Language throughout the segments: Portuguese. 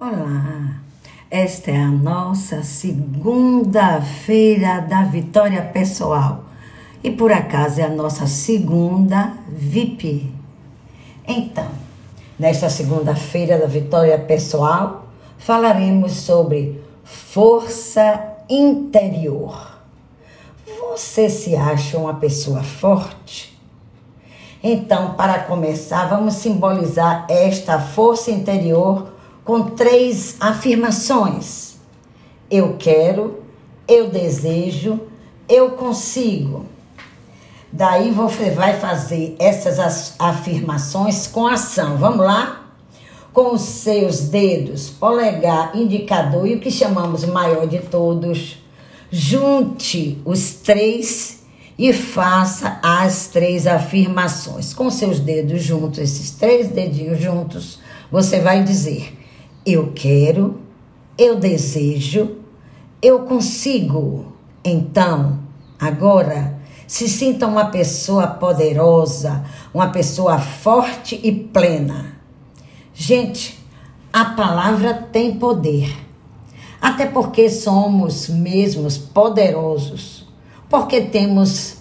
Olá, esta é a nossa segunda-feira da vitória pessoal e por acaso é a nossa segunda VIP. Então, nesta segunda-feira da vitória pessoal, falaremos sobre força interior. Você se acha uma pessoa forte? Então, para começar, vamos simbolizar esta força interior com três afirmações: eu quero, eu desejo, eu consigo. Daí você vai fazer essas afirmações com ação. Vamos lá? Com os seus dedos, polegar, indicador e o que chamamos maior de todos, junte os três e faça as três afirmações. Com seus dedos juntos, esses três dedinhos juntos, você vai dizer: eu quero, eu desejo, eu consigo. Então, agora, se sinta uma pessoa poderosa, uma pessoa forte e plena. Gente, a palavra tem poder. Até porque somos mesmos poderosos. Porque temos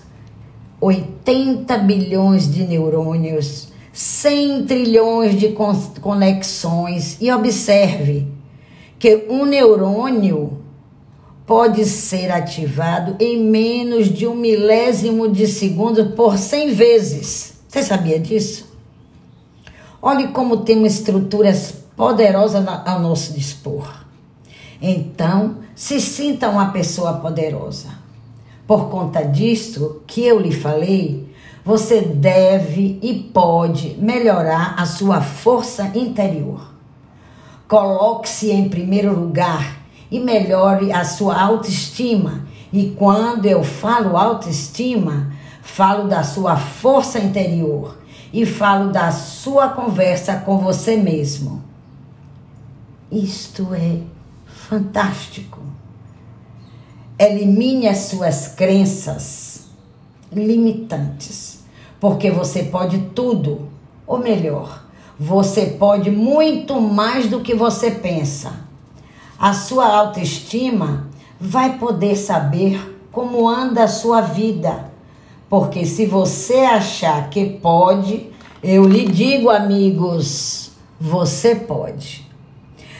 80 bilhões de neurônios 100 trilhões de conexões. E observe que um neurônio pode ser ativado em menos de um milésimo de segundo por 100 vezes. Você sabia disso? Olhe como temos estruturas poderosas ao nosso dispor. Então, se sinta uma pessoa poderosa. Por conta disto que eu lhe falei, você deve e pode melhorar a sua força interior. Coloque-se em primeiro lugar e melhore a sua autoestima. E quando eu falo autoestima, falo da sua força interior e falo da sua conversa com você mesmo. Isto é fantástico. Elimine as suas crenças limitantes porque você pode tudo, ou melhor, você pode muito mais do que você pensa. A sua autoestima vai poder saber como anda a sua vida. Porque se você achar que pode, eu lhe digo, amigos, você pode.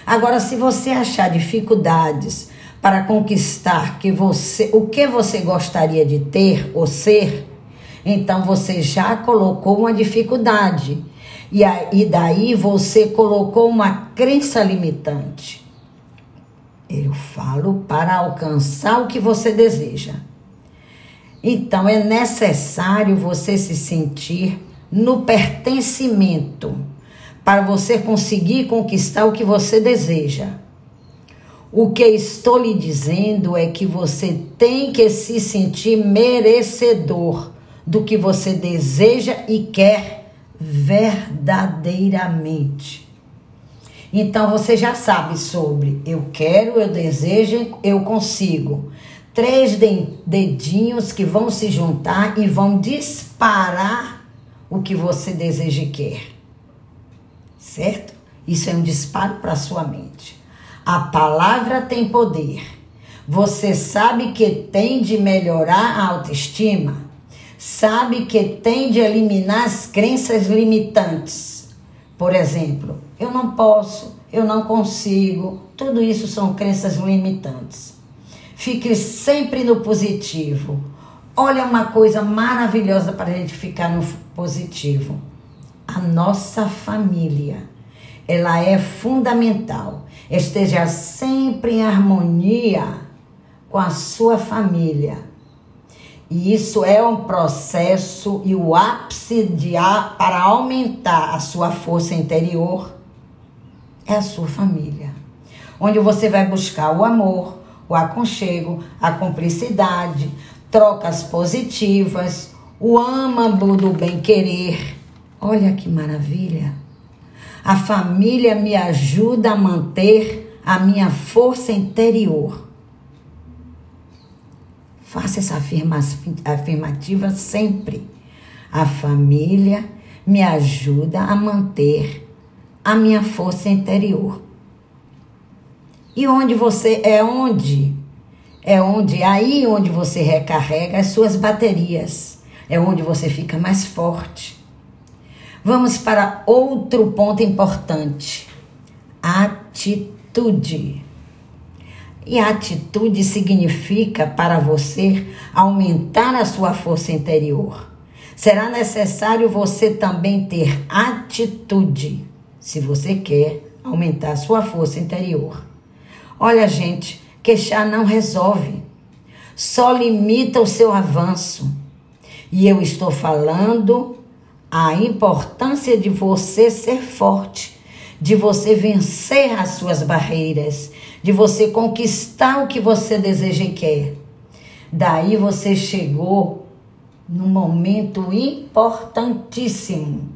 Agora, se você achar dificuldades para conquistar que você, o que você gostaria de ter ou ser, então você já colocou uma dificuldade. E, aí, daí você colocou uma crença limitante. Eu falo para alcançar o que você deseja. Então é necessário você se sentir no pertencimento para você conseguir conquistar o que você deseja. O que estou lhe dizendo é que você tem que se sentir merecedor do que você deseja e quer verdadeiramente. Então você já sabe sobre eu quero, eu desejo, eu consigo. Três dedinhos que vão se juntar e vão disparar o que você deseja e quer. Certo? Isso é um disparo para sua mente. A palavra tem poder. Você sabe que tem de melhorar a autoestima? Sabe que tem de eliminar as crenças limitantes. Por exemplo, eu não posso, eu não consigo, tudo isso são crenças limitantes. Fique sempre no positivo. Olha uma coisa maravilhosa para a gente ficar no positivo. A nossa família, ela é fundamental. Esteja sempre em harmonia com a sua família e isso é um processo e o ápice de, para aumentar a sua força interior é a sua família. Onde você vai buscar o amor, o aconchego, a cumplicidade, trocas positivas, o âmago do bem-querer. Olha que maravilha! A família me ajuda a manter a minha força interior. Faça essa afirmativa sempre. A família me ajuda a manter a minha força interior. E onde você é onde? É onde aí onde você recarrega as suas baterias. É onde você fica mais forte. Vamos para outro ponto importante. Atitude. E atitude significa para você aumentar a sua força interior. Será necessário você também ter atitude, se você quer aumentar a sua força interior. Olha, gente, queixar não resolve, só limita o seu avanço. E eu estou falando a importância de você ser forte, de você vencer as suas barreiras, de você conquistar o que você deseja e quer. Daí você chegou num momento importantíssimo,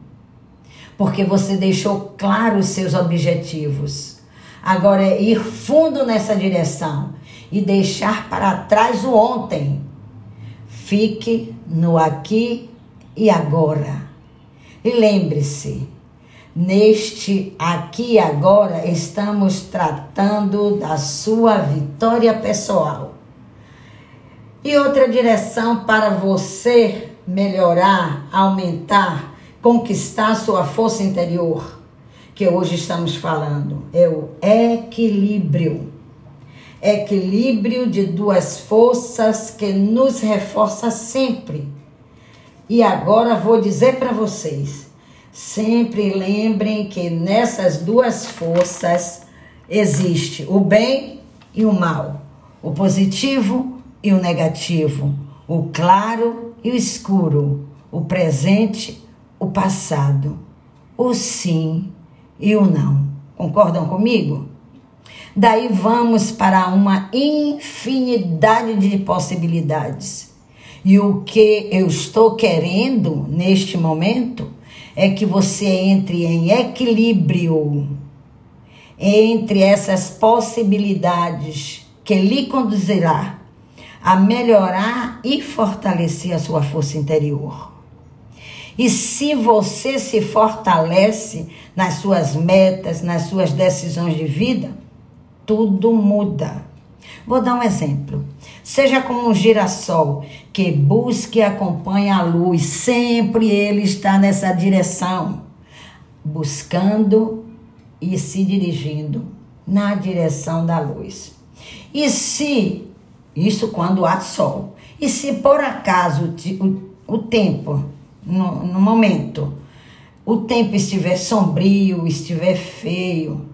porque você deixou claro os seus objetivos. Agora é ir fundo nessa direção e deixar para trás o ontem. Fique no aqui e agora. E lembre-se, neste aqui agora estamos tratando da sua vitória pessoal. E outra direção para você melhorar, aumentar, conquistar sua força interior, que hoje estamos falando, é o equilíbrio. Equilíbrio de duas forças que nos reforça sempre. E agora vou dizer para vocês, sempre lembrem que nessas duas forças existe o bem e o mal, o positivo e o negativo, o claro e o escuro, o presente, o passado, o sim e o não. Concordam comigo? Daí vamos para uma infinidade de possibilidades. E o que eu estou querendo neste momento é que você entre em equilíbrio entre essas possibilidades que lhe conduzirá a melhorar e fortalecer a sua força interior. E se você se fortalece nas suas metas, nas suas decisões de vida, tudo muda. Vou dar um exemplo. Seja como um girassol que busca e acompanha a luz, sempre ele está nessa direção, buscando e se dirigindo na direção da luz. E se isso quando há sol. E se por acaso o, o tempo, no, no momento, o tempo estiver sombrio, estiver feio,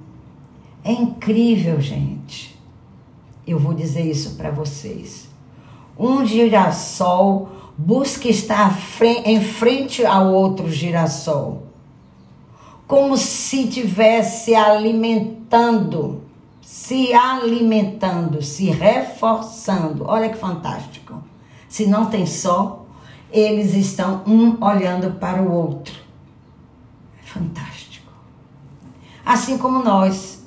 é incrível, gente. Eu vou dizer isso para vocês. Um girassol busca estar em frente ao outro girassol, como se estivesse alimentando se alimentando, se reforçando. Olha que fantástico. Se não tem sol, eles estão um olhando para o outro. É fantástico. Assim como nós.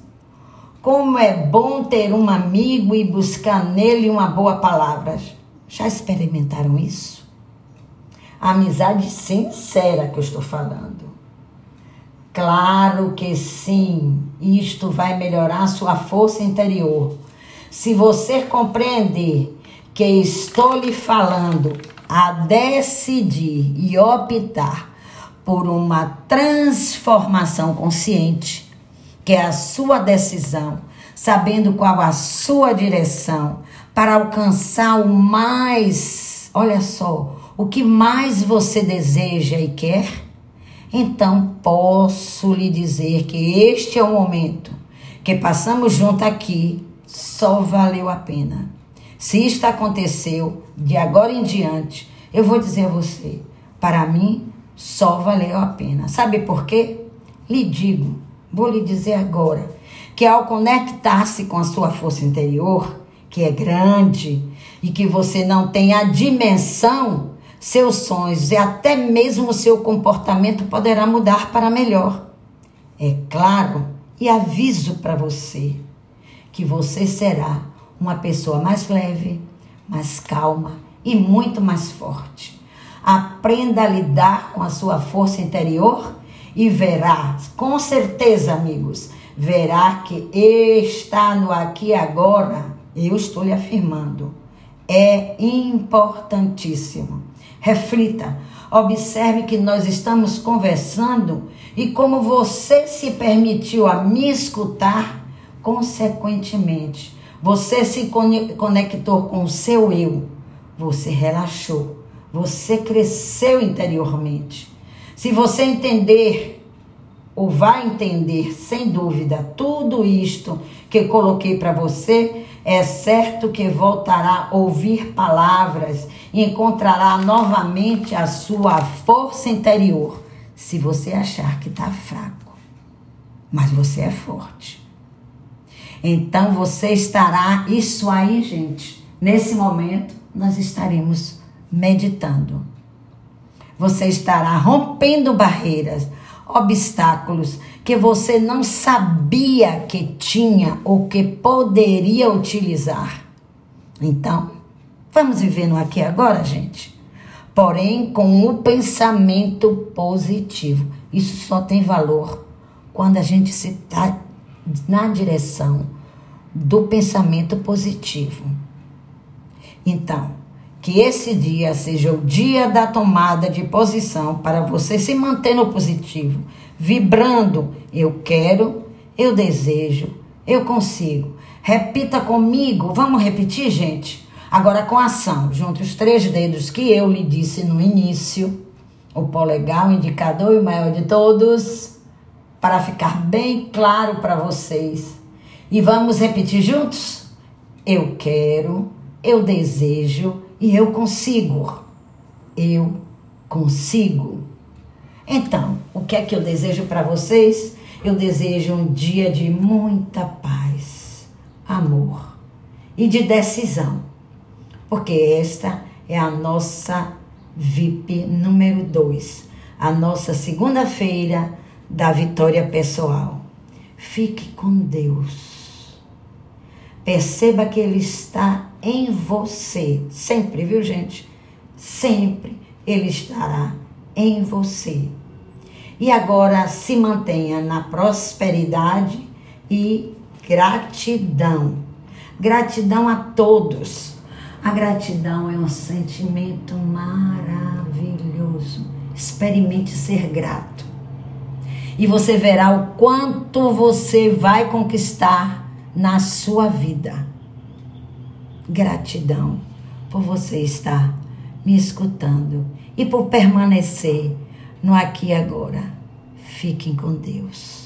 Como é bom ter um amigo e buscar nele uma boa palavra. Já experimentaram isso? A amizade sincera que eu estou falando. Claro que sim, isto vai melhorar sua força interior. Se você compreender que estou lhe falando a decidir e optar por uma transformação consciente, que é a sua decisão, sabendo qual a sua direção para alcançar o mais, olha só, o que mais você deseja e quer então posso lhe dizer que este é o momento que passamos junto aqui, só valeu a pena. Se isto aconteceu de agora em diante, eu vou dizer a você, para mim só valeu a pena. Sabe por quê? Lhe digo, vou lhe dizer agora, que ao conectar-se com a sua força interior, que é grande e que você não tem a dimensão seus sonhos e até mesmo o seu comportamento poderá mudar para melhor. É claro e aviso para você que você será uma pessoa mais leve, mais calma e muito mais forte. Aprenda a lidar com a sua força interior e verá, com certeza, amigos, verá que está no aqui agora, eu estou lhe afirmando, é importantíssimo. Reflita, observe que nós estamos conversando e como você se permitiu a me escutar, consequentemente, você se conectou com o seu eu, você relaxou, você cresceu interiormente. Se você entender ou vai entender, sem dúvida, tudo isto que coloquei para você, é certo que voltará a ouvir palavras e encontrará novamente a sua força interior, se você achar que está fraco. Mas você é forte. Então você estará, isso aí, gente, nesse momento nós estaremos meditando. Você estará rompendo barreiras, obstáculos que você não sabia que tinha ou que poderia utilizar. Então, vamos vivendo aqui agora, gente. Porém, com o pensamento positivo. Isso só tem valor quando a gente se está na direção do pensamento positivo. Então, que esse dia seja o dia da tomada de posição para você se manter no positivo, vibrando: eu quero, eu desejo, eu consigo. Repita comigo, vamos repetir, gente? Agora com ação, junte os três dedos que eu lhe disse no início, o polegar, o indicador e o maior de todos, para ficar bem claro para vocês. E vamos repetir juntos? Eu quero, eu desejo, e eu consigo. Eu consigo. Então, o que é que eu desejo para vocês? Eu desejo um dia de muita paz, amor e de decisão, porque esta é a nossa VIP número 2, a nossa segunda-feira da vitória pessoal. Fique com Deus. Perceba que Ele está em você. Sempre, viu, gente? Sempre Ele estará em você. E agora se mantenha na prosperidade e gratidão. Gratidão a todos. A gratidão é um sentimento maravilhoso. Experimente ser grato. E você verá o quanto você vai conquistar na sua vida gratidão por você estar me escutando e por permanecer no aqui e agora. Fiquem com Deus.